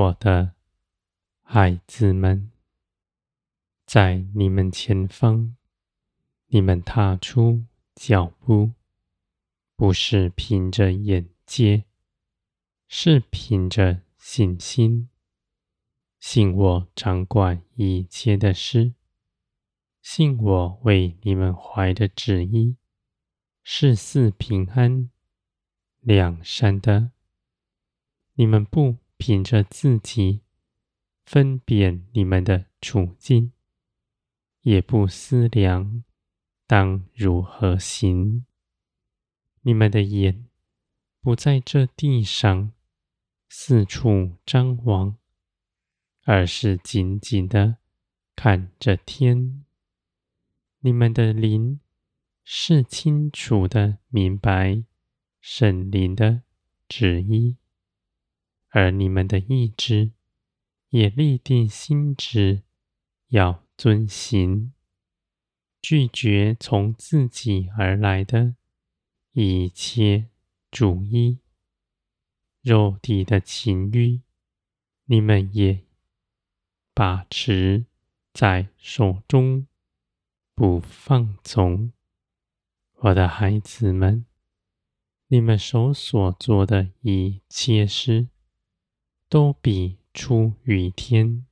我的孩子们，在你们前方，你们踏出脚步，不是凭着眼界，是凭着信心。信我掌管一切的事，信我为你们怀的旨意是赐平安、两善的。你们不凭着自己分辨你们的处境，也不思量当如何行。你们的眼不在这地上四处张望，而是紧紧的看着天。你们的灵是清楚的明白圣灵的旨意。而你们的意志也立定心志，要遵行，拒绝从自己而来的一切主意、肉体的情欲，你们也把持在手中，不放纵。我的孩子们，你们手所做的一切事，都比出于天，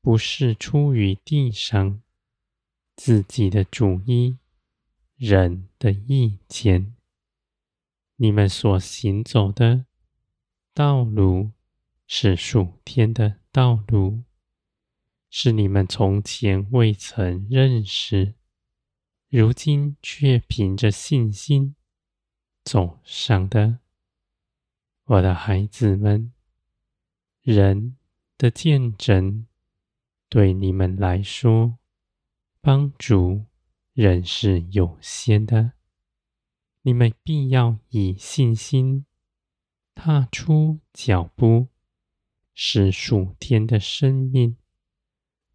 不是出于地上自己的主意、人的意见。你们所行走的道路是属天的道路，是你们从前未曾认识，如今却凭着信心走上的。我的孩子们。人的见证对你们来说帮助仍是有限的，你们必要以信心踏出脚步，使属天的生命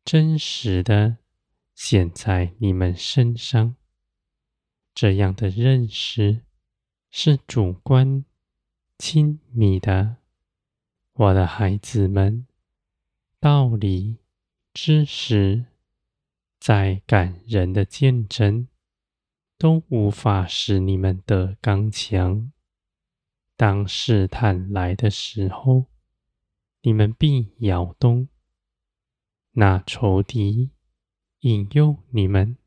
真实的显在你们身上。这样的认识是主观亲密的。我的孩子们，道理、知识，再感人的见证，都无法使你们的刚强。当试探来的时候，你们必摇动。那仇敌引诱你们，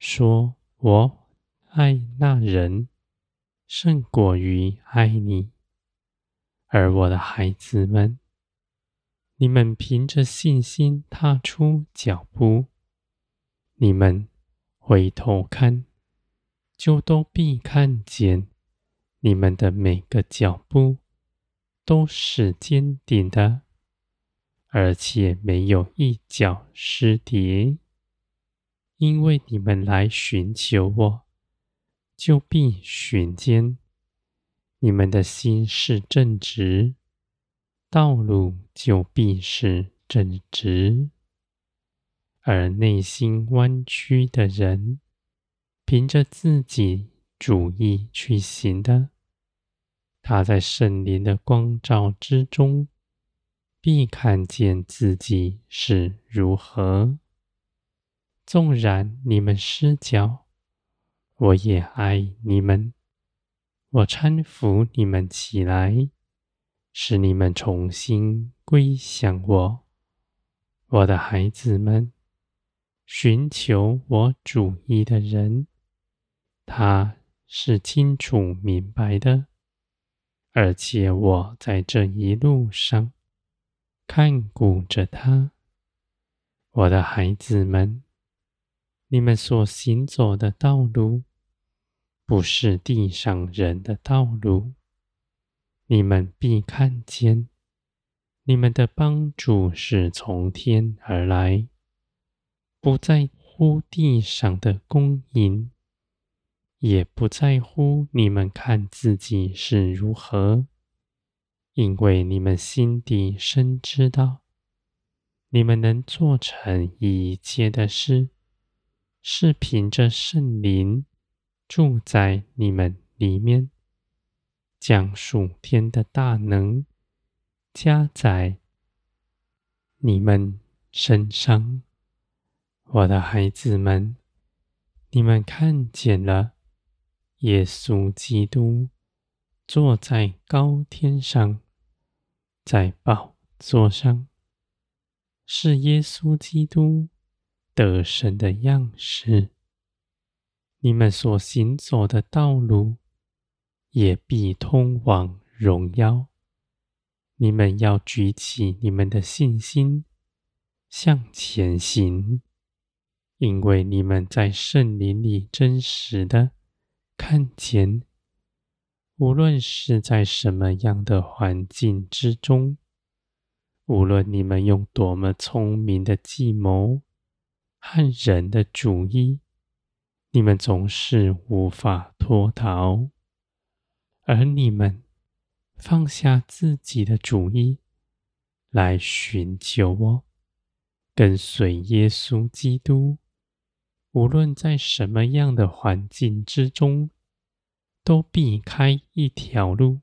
说：“我爱那人，胜过于爱你。”而我的孩子们，你们凭着信心踏出脚步，你们回头看，就都必看见，你们的每个脚步都是坚定的，而且没有一脚失跌，因为你们来寻求我，就必寻见。你们的心是正直，道路就必是正直；而内心弯曲的人，凭着自己主意去行的，他在圣灵的光照之中，必看见自己是如何。纵然你们失脚，我也爱你们。我搀扶你们起来，使你们重新归向我，我的孩子们。寻求我主意的人，他是清楚明白的，而且我在这一路上看顾着他。我的孩子们，你们所行走的道路。不是地上人的道路，你们必看见，你们的帮助是从天而来，不在乎地上的供应，也不在乎你们看自己是如何，因为你们心底深知道，你们能做成一切的事，是凭着圣灵。住在你们里面，将属天的大能加在你们身上。我的孩子们，你们看见了耶稣基督坐在高天上，在宝座上，是耶稣基督得胜的样式。你们所行走的道路，也必通往荣耀。你们要举起你们的信心，向前行，因为你们在圣灵里真实的看见，无论是在什么样的环境之中，无论你们用多么聪明的计谋和人的主意。你们总是无法脱逃，而你们放下自己的主意来寻求我，跟随耶稣基督，无论在什么样的环境之中，都避开一条路，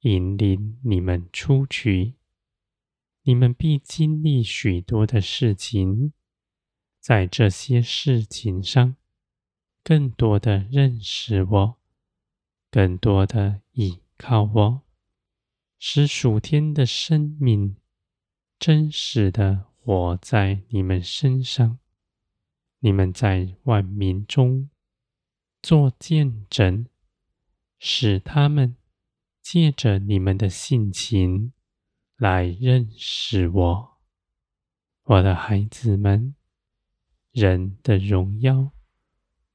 引领你们出去。你们必经历许多的事情，在这些事情上。更多的认识我，更多的依靠我，使属天的生命真实的活在你们身上。你们在万民中做见证，使他们借着你们的性情来认识我。我的孩子们，人的荣耀。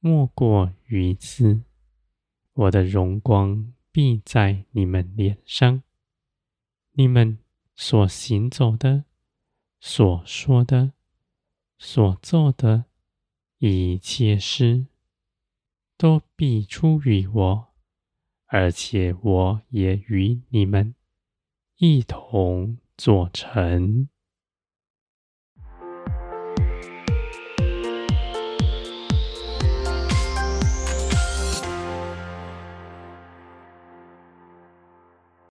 莫过于此，我的荣光必在你们脸上。你们所行走的、所说的、所做的一切事，都必出于我，而且我也与你们一同做成。